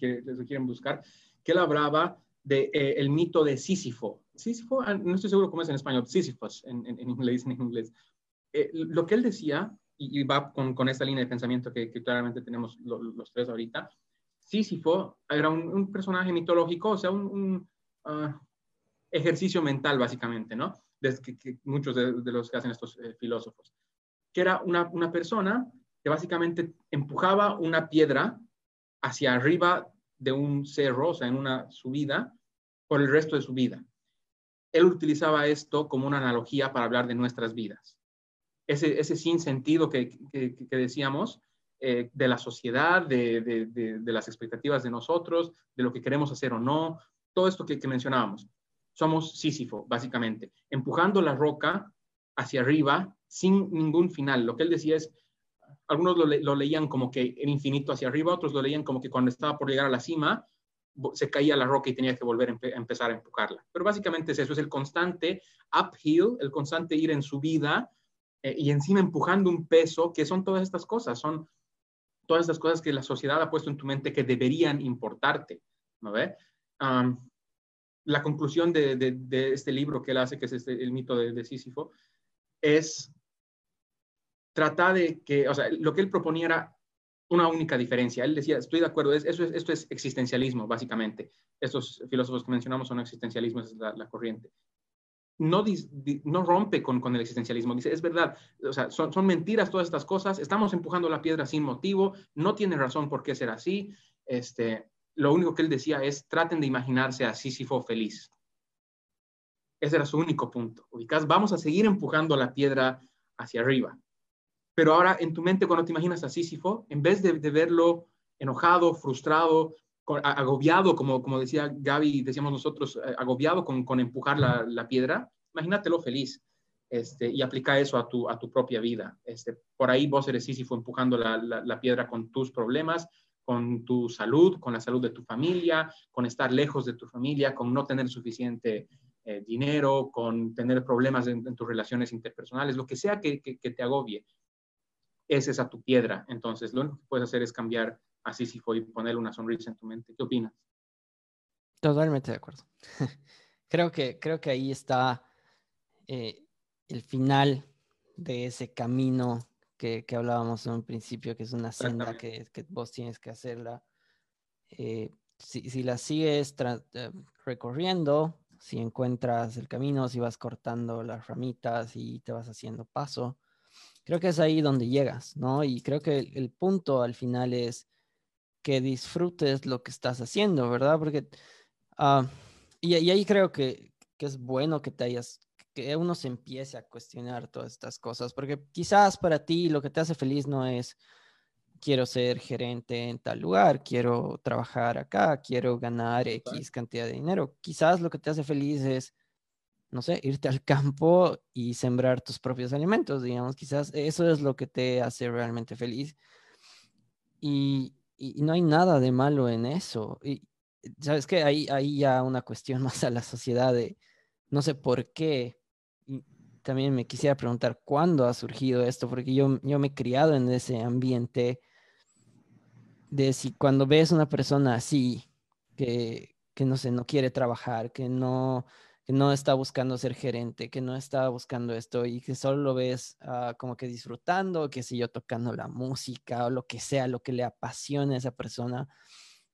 quieren buscar, que él hablaba de, eh, el mito de Sísifo. Sísifo, ah, no estoy seguro cómo es en español, Sísifos en, en, inglés. En inglés. Eh, lo que él decía, y, va con, con, esta línea de pensamiento que, claramente tenemos los tres ahorita, Sísifo era un, personaje mitológico, o sea, un, ah, ejercicio mental básicamente, ¿no? De que, muchos de, los que hacen estos eh, filósofos que era una, una persona que básicamente empujaba una piedra hacia arriba de un cerro, o sea, en una subida, por el resto de su vida. Él utilizaba esto como una analogía para hablar de nuestras vidas. Ese, ese sinsentido que, que, que decíamos eh, de la sociedad, de, de, de, las expectativas de nosotros, de lo que queremos hacer o no, todo esto que, que mencionábamos. Somos Sísifo, básicamente, empujando la roca hacia arriba sin ningún final. Lo que él decía es, algunos lo, leían como que el infinito hacia arriba, otros lo leían como que cuando estaba por llegar a la cima, se caía la roca y tenía que volver a, empezar a empujarla. Pero básicamente es eso, es el constante uphill, el constante ir en su vida eh, y encima empujando un peso, que son todas estas cosas, son todas estas cosas que la sociedad ha puesto en tu mente que deberían importarte, ¿no ve? la conclusión de, este libro que él hace, que es este, el mito de, de Sísifo, es tratar de que, o sea, lo que él proponía era una única diferencia. Él decía, estoy de acuerdo, eso es, esto es existencialismo, básicamente. Estos filósofos que mencionamos son existencialismo, es la, corriente. No, no rompe con, con, el existencialismo, dice, es verdad, o sea, son, son, mentiras todas estas cosas, estamos empujando la piedra sin motivo, no tiene razón por qué ser así. Este, lo único que él decía es, traten de imaginarse a Sísifo feliz. Ese era su único punto. Ubicás, vamos a seguir empujando la piedra hacia arriba. Pero ahora en tu mente, cuando te imaginas a Sísifo, en vez de, verlo enojado, frustrado, agobiado, como, decía Gaby, decíamos nosotros, eh, agobiado con, empujar la, la, piedra, imagínatelo feliz este, y aplica eso a tu, propia vida. Este, por ahí vos eres Sísifo empujando la, piedra con tus problemas, con tu salud, con la salud de tu familia, con estar lejos de tu familia, con no tener suficiente eh, dinero, con tener problemas en, tus relaciones interpersonales, lo que sea que, te agobie, es a tu piedra. Entonces, lo único que puedes hacer es cambiar a Sísifo y poner una sonrisa en tu mente. ¿Qué opinas? Totalmente de acuerdo. (laughs) creo, que, creo que ahí está eh, el final de ese camino que, que, hablábamos en un principio, que es una senda que, que vos tienes que hacerla. Eh, si, si, la sigues recorriendo, si encuentras el camino, si vas cortando las ramitas y te vas haciendo paso. Creo que es ahí donde llegas, ¿no? Y creo que el, punto al final es que disfrutes lo que estás haciendo, ¿verdad? Porque, uh, y, y, ahí creo que, que es bueno que te hayas, que uno se empiece a cuestionar todas estas cosas, porque quizás para ti lo que te hace feliz no es quiero ser gerente en tal lugar, quiero trabajar acá, quiero ganar X cantidad de dinero. Quizás lo que te hace feliz es, no sé, irte al campo y sembrar tus propios alimentos, digamos. Quizás eso es lo que te hace realmente feliz. Y, no hay nada de malo en eso. Y sabes que hay, hay ya una cuestión (laughs) más a la sociedad de, no sé por qué. Y también me quisiera preguntar cuándo ha surgido esto, porque yo, yo me he criado en ese ambiente de si cuando ves una persona así, que, que no sé, no quiere trabajar, que no, que no está buscando ser gerente, que no está buscando esto y que solo lo ves ah, como que disfrutando, que si yo tocando la música o lo que sea, lo que le apasiona a esa persona,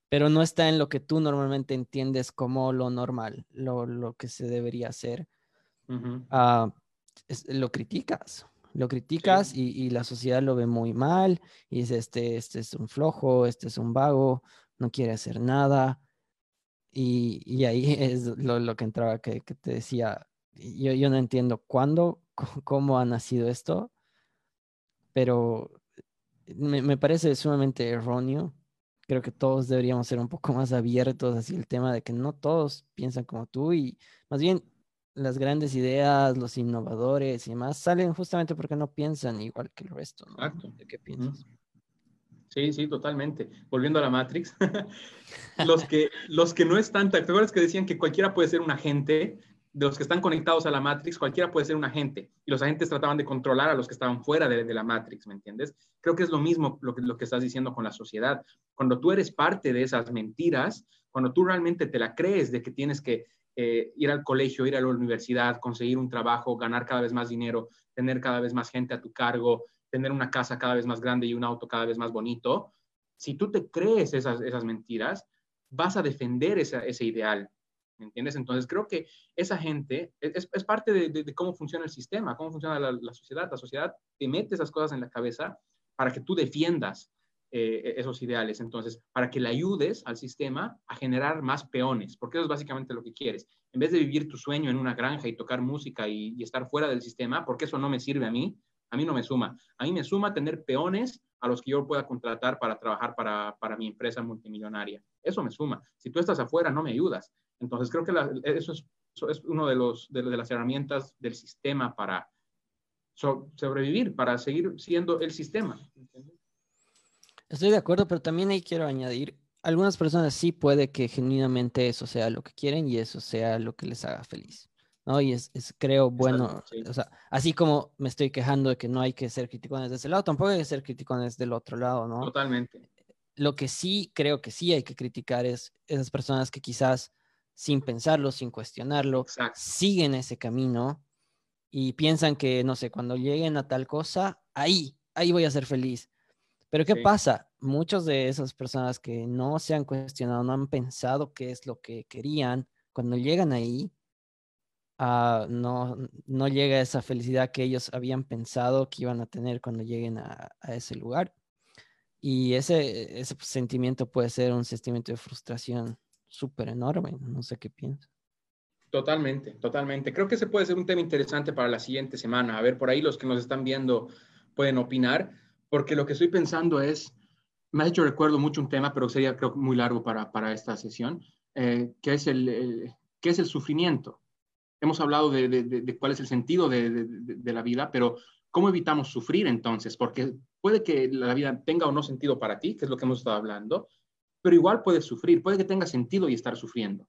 pero no está en lo que tú normalmente entiendes como lo normal, lo, lo que se debería hacer, ah, lo criticas lo criticas y, la sociedad lo ve muy mal y dice, este, este es un flojo, este es un vago, no quiere hacer nada. Y, ahí (laughs) es lo, que entraba, que, te decía, yo, yo no entiendo cuándo, (laughs) cómo ha nacido esto, pero me, me, parece sumamente erróneo. Creo que todos deberíamos ser un poco más abiertos así el tema de que no todos piensan como tú y más bien las grandes ideas, los innovadores y demás salen justamente porque no piensan igual que el resto. ¿no? Exacto. ¿De qué piensas? Sí, sí, totalmente. Volviendo a la Matrix, (laughs) los, que, los que no están, ¿te acuerdas que decían que cualquiera puede ser un agente? De los que están conectados a la Matrix, cualquiera puede ser un agente. Y los agentes trataban de controlar a los que estaban fuera de, la Matrix, ¿me entiendes? Creo que es lo mismo lo que, lo que estás diciendo con la sociedad. Cuando tú eres parte de esas mentiras, cuando tú realmente te la crees de que tienes que eh, ir al colegio, ir a la universidad, conseguir un trabajo, ganar cada vez más dinero, tener cada vez más gente a tu cargo, tener una casa cada vez más grande y un auto cada vez más bonito, si tú te crees esas, esas mentiras, vas a defender ese ideal. ¿Me entiendes? Entonces creo que esa gente es, es parte de, cómo funciona el sistema, cómo funciona la, sociedad. La sociedad te mete esas cosas en la cabeza para que tú defiendas eh, esos ideales. Entonces, para que le ayudes al sistema a generar más peones, porque eso es básicamente lo que quieres. En vez de vivir tu sueño en una granja y tocar música y, estar fuera del sistema, porque eso no me sirve a mí, a mí no me suma. A mí me suma tener peones a los que yo pueda contratar para trabajar para, para mi empresa multimillonaria. Eso me suma. Si tú estás afuera, no me ayudas. Entonces, creo que eso, es, es, uno de, los, de, las herramientas del sistema para sobrevivir, para seguir siendo el sistema. Estoy de acuerdo, pero también ahí quiero añadir, algunas personas sí puede que genuinamente eso sea lo que quieren y eso sea lo que les haga feliz. ¿No? Y es, creo, bueno, o sea, así como me estoy quejando de que no hay que ser criticones de ese lado, tampoco hay que ser criticones del otro lado, ¿no? Totalmente. Lo que sí creo que sí hay que criticar es esas personas que quizás sin pensarlo, sin cuestionarlo, siguen ese camino y piensan que, no sé, cuando lleguen a tal cosa, ahí, ahí voy a ser feliz. Pero ¿qué pasa? Muchas de esas personas que no se han cuestionado, no han pensado qué es lo que querían, cuando llegan ahí, uh, no, no llega esa felicidad que ellos habían pensado que iban a tener cuando lleguen a, a ese lugar. Y ese, ese sentimiento puede ser un sentimiento de frustración súper enorme. No sé qué piensas. Totalmente, totalmente. Creo que ese puede ser un tema interesante para la siguiente semana. A ver, por ahí los que nos están viendo pueden opinar, porque lo que estoy pensando es, me ha hecho recuerdo mucho un tema, pero sería creo muy largo para, para esta sesión, eh, que, es el, es el sufrimiento. Hemos hablado de, cuál es el sentido de, la vida, pero ¿cómo evitamos sufrir entonces? Porque puede que la vida tenga o no sentido para ti, que es lo que hemos estado hablando, pero igual puedes sufrir, puede que tenga sentido y estar sufriendo.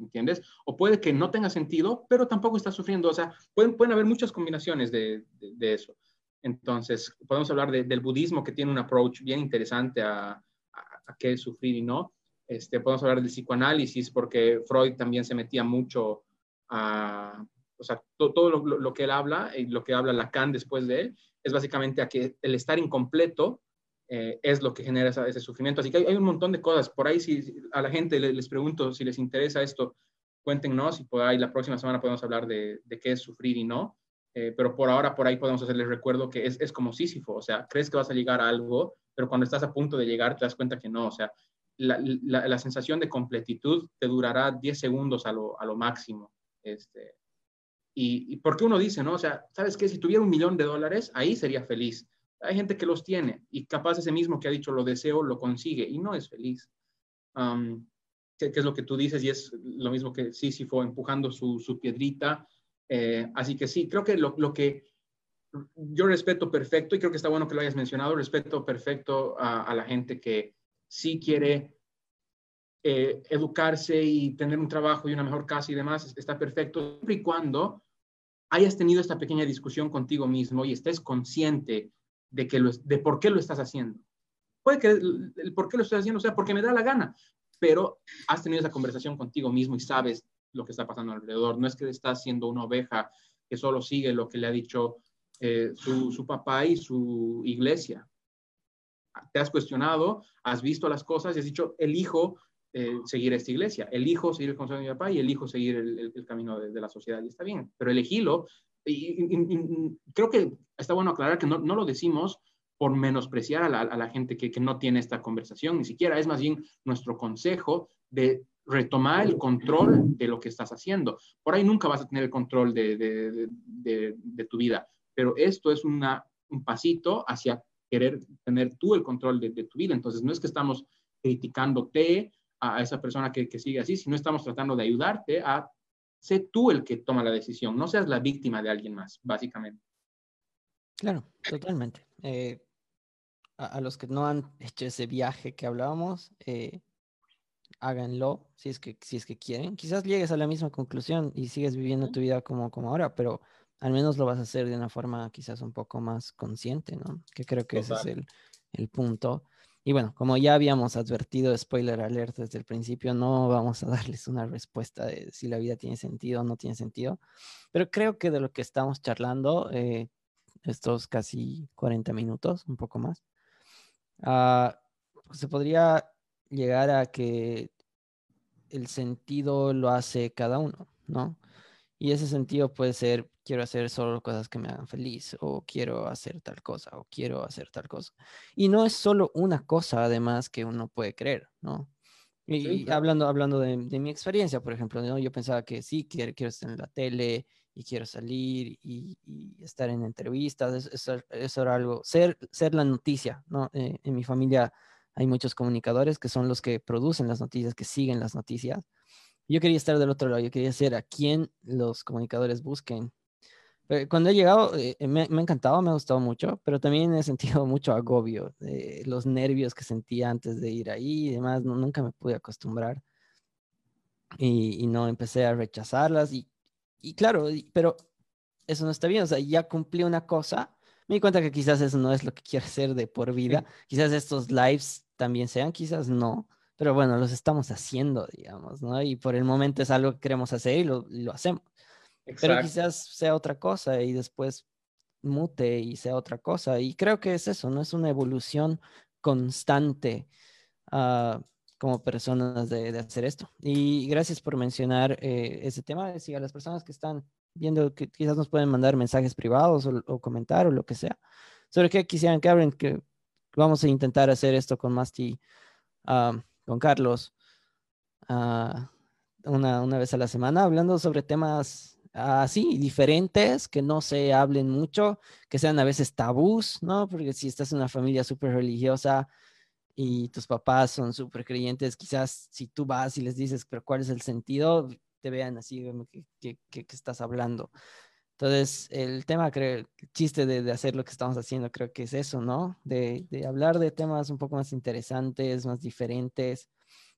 ¿Entiendes? O puede que no tenga sentido, pero tampoco está sufriendo. O sea, pueden, haber muchas combinaciones de, eso. Entonces, podemos hablar del budismo que tiene un approach bien interesante a, a, qué es sufrir y no. Este, podemos hablar del psicoanálisis porque Freud también se metía mucho a, o sea, todo, lo, que él habla y lo que habla Lacan después de él es básicamente a que el estar incompleto eh, es lo que genera ese sufrimiento. Así que hay, un montón de cosas. Por ahí, si a la gente les, pregunto si les interesa esto, cuéntenos y por ahí la próxima semana podemos hablar de, de qué es sufrir y no. Eh, pero por ahora, por ahí podemos hacerles recuerdo que es, es, como Sísifo, o sea, crees que vas a llegar a algo, pero cuando estás a punto de llegar te das cuenta que no, o sea, la, la, sensación de completitud te durará 10 segundos a lo, a lo máximo. Este, y, porque uno dice, ¿no? O sea, ¿sabes qué? Si tuviera un millón de dólares, ahí sería feliz. Hay gente que los tiene y capaz ese mismo que ha dicho lo deseo, lo consigue y no es feliz. Um, es lo que tú dices y es lo mismo que Sísifo empujando su, su piedrita eh, así que sí, creo que lo, que yo respeto perfecto, y creo que está bueno que lo hayas mencionado, respeto perfecto a, la gente que sí quiere eh, educarse y tener un trabajo y una mejor casa y demás, está perfecto, siempre y cuando hayas tenido esta pequeña discusión contigo mismo y estés consciente de, que de por qué lo estás haciendo. Puede que el, el por qué lo estás haciendo sea porque me da la gana, pero has tenido esa conversación contigo mismo y sabes lo que está pasando alrededor. No es que está siendo una oveja que solo sigue lo que le ha dicho eh, su, papá y su iglesia. Te has cuestionado, has visto las cosas y has dicho, elijo eh, seguir esta iglesia, elijo seguir el consejo de mi papá y elijo seguir el, camino de, la sociedad. Y está bien, pero elegilo. Y, creo que está bueno aclarar que no, lo decimos por menospreciar a la, gente que, que, no tiene esta conversación, ni siquiera es más bien nuestro consejo de retomar el control de lo que estás haciendo. Por ahí nunca vas a tener el control de, tu vida, pero esto es un pasito hacia querer tener tú el control de, tu vida. Entonces, no es que estamos criticándote a, esa persona que, sigue así, sino estamos tratando de ayudarte a ser tú el que toma la decisión, no seas la víctima de alguien más, básicamente. Claro, (laughs) totalmente. Eh, a, los que no han hecho ese viaje que hablábamos, eh, háganlo si es que, si es que quieren. Quizás llegues a la misma conclusión y sigues viviendo tu vida como, como ahora, pero al menos lo vas a hacer de una forma quizás un poco más consciente, ¿no? Que creo que ese es el, el, punto. Y bueno, como ya habíamos advertido, spoiler alert desde el principio, no vamos a (laughs) darles una respuesta de si la vida tiene sentido o no tiene sentido, pero creo que de lo que estamos charlando, eh, estos casi 40 minutos, un poco más, uh, se podría llegar a que el sentido lo hace cada uno, ¿no? Y ese sentido puede ser, quiero hacer solo cosas que me hagan feliz, o quiero hacer tal cosa, o quiero hacer tal cosa. Y no es solo una cosa, además, que uno puede creer, ¿no? Y, hablando, hablando de, mi experiencia, por ejemplo, ¿no? yo pensaba que sí, quiero, quiero estar en la tele y quiero salir y, estar en entrevistas, eso, eso, era algo, ser, ser la noticia, ¿no? Eh, en mi familia hay muchos comunicadores que son los que producen las noticias, que siguen las noticias. Yo quería estar del otro lado, yo quería ser a quien los comunicadores busquen. cuando he llegado, eh, me, me, ha encantado, me ha gustado mucho, pero también he sentido (laughs) mucho agobio, de los nervios que sentía antes de ir ahí y demás, nunca me pude acostumbrar. Y, y, no empecé a rechazarlas y, y claro, pero eso no está bien, o sea, ya cumplí una cosa, me di cuenta que quizás eso no es lo que (laughs) quiero hacer de por vida, quizás estos lives también sean, quizás no, pero bueno, los estamos haciendo, digamos, ¿no? Y por el momento es algo que queremos hacer y lo, lo hacemos. Pero quizás sea otra cosa y después mute y sea otra cosa. Y creo que es eso, ¿no? Es una evolución constante uh, como personas de, de, hacer esto. Y gracias por mencionar eh, ese tema. Y a las personas que están viendo, que quizás nos pueden mandar mensajes privados o, o comentar o lo que sea, sobre qué quisieran que hablen, que vamos a intentar hacer esto con Masti, uh, con Carlos. Uh, una, una vez a la semana hablando sobre temas así, diferentes, que no se hablen mucho, que sean a veces tabús, ¿no? Porque si estás en una familia súper religiosa y tus papás son súper creyentes, quizás si tú vas y les dices, pero ¿cuál es el sentido? Te vean así, ¿qué, qué, estás hablando? Entonces, el tema, creo, el chiste de, de, hacer lo que estamos haciendo, creo que es eso, ¿no? De, hablar de temas un poco más interesantes, más diferentes.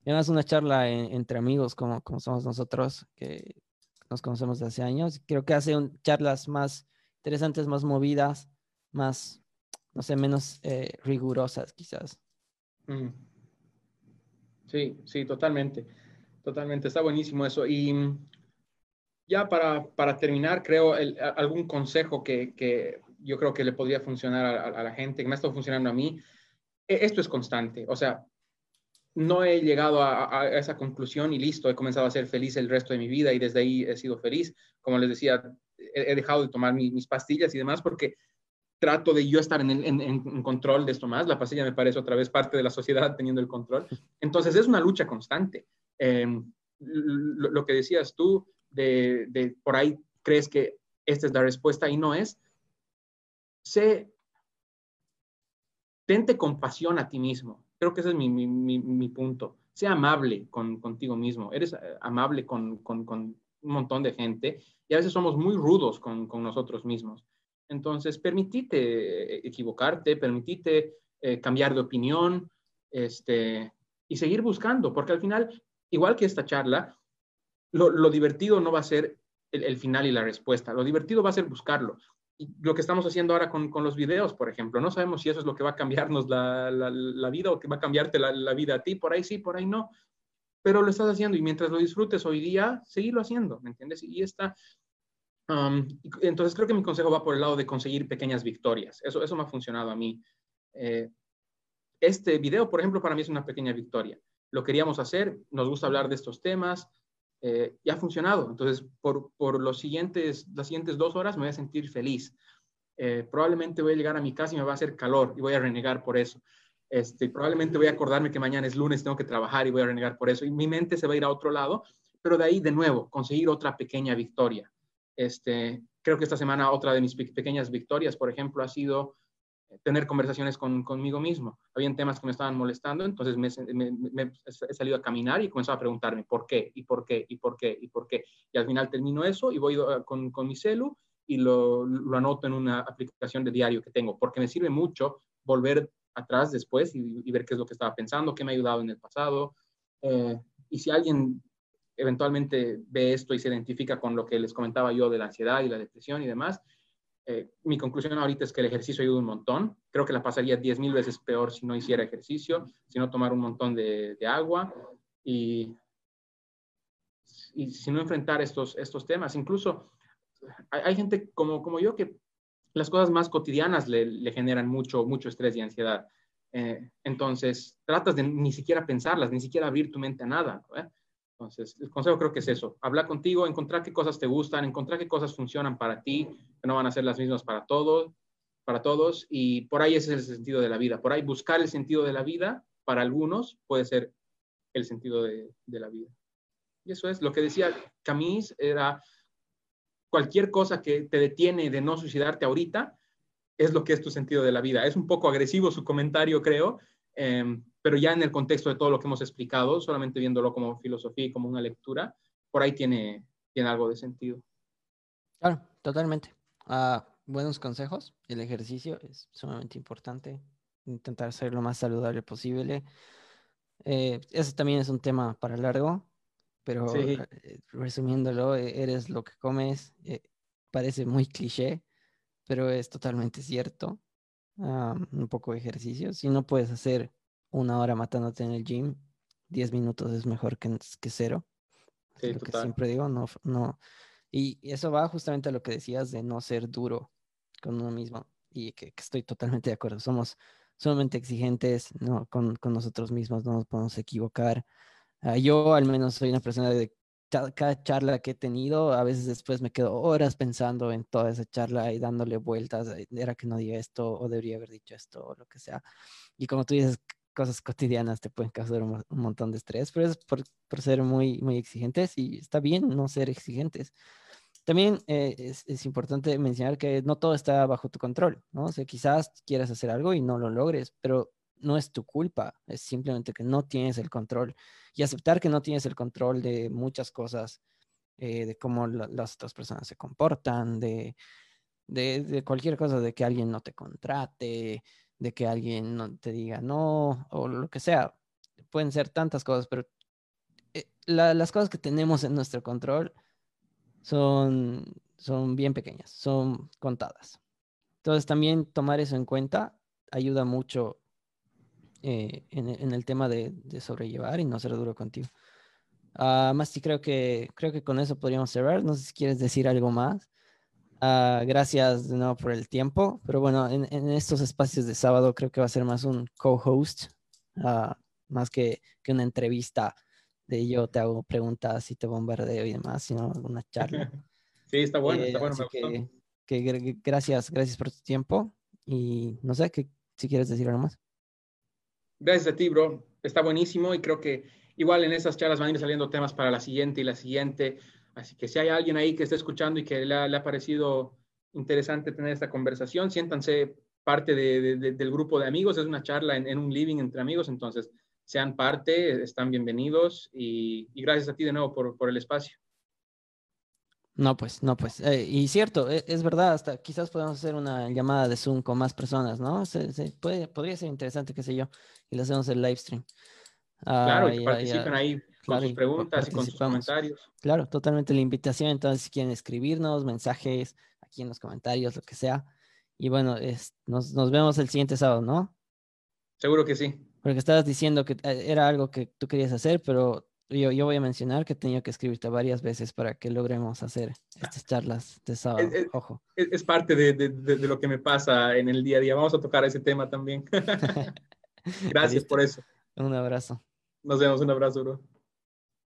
Y además, una charla entre amigos, como, somos nosotros, que nos conocemos de hace años. Creo que hace charlas más interesantes, más movidas, más, no sé, menos eh, rigurosas, quizás. Mm. Sí, sí, totalmente. Totalmente. Está buenísimo eso. Y ya para, para terminar, creo algún consejo que, que, yo creo que le podría funcionar a, la gente, que me ha estado funcionando a mí. E, esto es constante. O sea, no he llegado a, esa conclusión y listo, he comenzado a ser feliz el resto de mi vida y desde ahí he sido feliz. Como les decía, he, dejado de tomar mis pastillas y demás porque trato de yo estar en, control de esto más. La pastilla me parece otra vez parte de la sociedad (laughs) teniendo el control. Entonces es una lucha constante. Em, lo, que decías tú, de, por ahí crees que esta es la respuesta y no es, sé, tente compasión a ti mismo. Creo que ese es mi, punto. Sé amable con, contigo mismo. Eres eh, amable con, un montón de gente y a veces somos muy rudos con, nosotros mismos. Entonces, permitite eh, equivocarte, permitite eh, cambiar de opinión este, y seguir buscando, porque al final, igual que esta charla, lo, divertido no va a ser el, final y la respuesta. Lo divertido va a ser buscarlo. Y lo que estamos haciendo ahora con, los videos, por ejemplo, no sabemos si eso es lo que va a cambiarnos la, vida o que va a cambiarte la, vida a ti, por ahí sí, por ahí no, pero lo estás haciendo y mientras lo disfrutes hoy día, seguirlo haciendo, ¿me entiendes? Y está, um, entonces creo que mi consejo va por el lado de conseguir pequeñas victorias, eso, eso me ha funcionado a mí. Eh, este video, por ejemplo, para mí es una pequeña victoria. Lo queríamos hacer, nos gusta hablar de estos temas, eh, y ha funcionado. Entonces, por, por, los siguientes, las siguientes dos horas me voy a sentir feliz. Eh, probablemente voy a llegar a mi casa y me va a hacer calor y voy a renegar por eso. Este, probablemente voy a acordarme que mañana es lunes, tengo que trabajar y voy a renegar por eso. Y mi mente se va a ir a otro lado, pero de ahí de nuevo, conseguir otra pequeña victoria. Este, creo que esta semana otra de mis pequeñas victorias, por ejemplo, ha sido tener conversaciones con, conmigo mismo. Habían temas que me estaban molestando, entonces me, he salido a caminar y he comenzado a preguntarme por qué, y por qué, y por qué, y por qué. Y al final termino eso y voy uh, con, con mi celu y lo, lo, anoto en una aplicación de diario que tengo, porque me sirve mucho volver atrás después y, ver qué es lo que estaba pensando, qué me ha ayudado en el pasado. Eh, y si alguien eventualmente ve esto y se identifica con lo que les comentaba yo de la ansiedad y la depresión y demás, eh, mi conclusión ahorita es que el ejercicio ayuda un montón. Creo que la pasaría 10 mil veces peor si no hiciera ejercicio, si no tomar un montón de, agua y, y, si no enfrentar estos, estos temas. Incluso hay, gente como, como yo que las cosas más cotidianas le, generan mucho, mucho estrés y ansiedad. Eh, entonces, tratas de ni siquiera pensarlas, ni siquiera abrir tu mente a nada. ¿eh? Entonces, el consejo creo que es eso, hablar contigo, encontrar qué cosas te gustan, encontrar qué cosas funcionan para ti, que no van a ser las mismas para todos, para todos, y por ahí ese es el sentido de la vida. Por ahí buscar el sentido de la vida, para algunos, puede ser el sentido de, la vida. Y eso es, lo que decía Camis era, cualquier cosa que te detiene de no suicidarte ahorita, es lo que es tu sentido de la vida. Es un poco agresivo su comentario, creo, Em, pero ya en el contexto de todo lo que hemos explicado, solamente viéndolo como filosofía y como una lectura, por ahí tiene, tiene algo de sentido. Claro, totalmente. Ah, buenos consejos. El ejercicio es sumamente importante. Intentar ser lo más saludable posible. Eh, eso también es un tema para largo, pero eh, resumiéndolo, e-, eres lo que comes. Eh, parece muy cliché, pero es totalmente cierto un poco de ejercicio. Si no puedes hacer una hora matándote en el gym, 10 minutos es mejor que, que cero. lo que siempre digo, no, no. Y eso va justamente a lo que decías de no ser duro con uno mismo. Y que, estoy totalmente de acuerdo. Somos sumamente exigentes ¿no? con, con nosotros mismos, no nos podemos equivocar. Ah, yo al menos soy una persona de cada charla que he tenido, a veces después me quedo horas pensando en toda esa charla y dándole vueltas, era que no diga esto o debería haber dicho esto o lo que sea. Y como tú dices, cosas cotidianas te pueden causar un, montón de estrés, pero es por, por, ser muy, muy exigentes y está bien no ser exigentes. También eh, es, es, importante mencionar que no todo está bajo tu control, ¿no? O sea, quizás quieras hacer algo y no lo logres, pero no es tu culpa, es simplemente que no tienes el control y aceptar que no tienes el control de muchas cosas, eh, de cómo las otras personas se comportan, de, de, de, cualquier cosa, de que alguien no te contrate, de que alguien te diga no o lo que sea. Pueden ser tantas cosas, pero eh, la, las cosas que tenemos en nuestro control son, son bien pequeñas, son contadas. Entonces también tomar eso en cuenta ayuda mucho eh, en, el tema de, sobrellevar y no ser duro contigo. Uh, más sí creo que, creo que con eso podríamos cerrar. No sé si quieres decir algo más. Uh, gracias de nuevo por el tiempo, pero bueno, en, estos espacios de sábado creo que va a ser más un co-host, uh, más que, que, una entrevista de yo te hago preguntas y te bombardeo y demás, sino una charla. (laughs) Sí, está bueno, está bueno. que, que, gracias, gracias por tu tiempo y no sé, que, si quieres decir algo más. Gracias a ti, bro. Está buenísimo y creo que igual en esas charlas van a ir saliendo temas para la siguiente y la siguiente. Así que si hay alguien ahí que esté escuchando y que le ha, parecido interesante tener esta conversación, siéntanse parte del grupo de amigos. Es una charla en, un living entre amigos, entonces sean parte, están bienvenidos y, gracias a ti de nuevo por, por el espacio. No, pues, no, pues. Eh, y cierto, e, es, verdad, hasta quizás podemos hacer una llamada de Zoom con más personas, ¿no? Se, puede, podría ser interesante, qué sé yo, y le hacemos el live stream. Claro, y participen ahí con sus preguntas y con sus comentarios. Claro, totalmente la invitación. Entonces, si quieren escribirnos mensajes aquí en los comentarios, lo que sea. Y bueno, es, nos, nos vemos el siguiente sábado, ¿no? Seguro que sí. Porque estabas diciendo que eh, era algo que tú querías hacer, pero yo, yo voy a mencionar que he tenido que escribirte varias veces para que logremos hacer estas charlas de sábado. Es, Ojo. Es, parte de, de, de, lo que me pasa en el día a día. Vamos a tocar ese tema también. (laughs) (laughs) Gracias por eso. Un abrazo. Nos vemos, un abrazo, bro.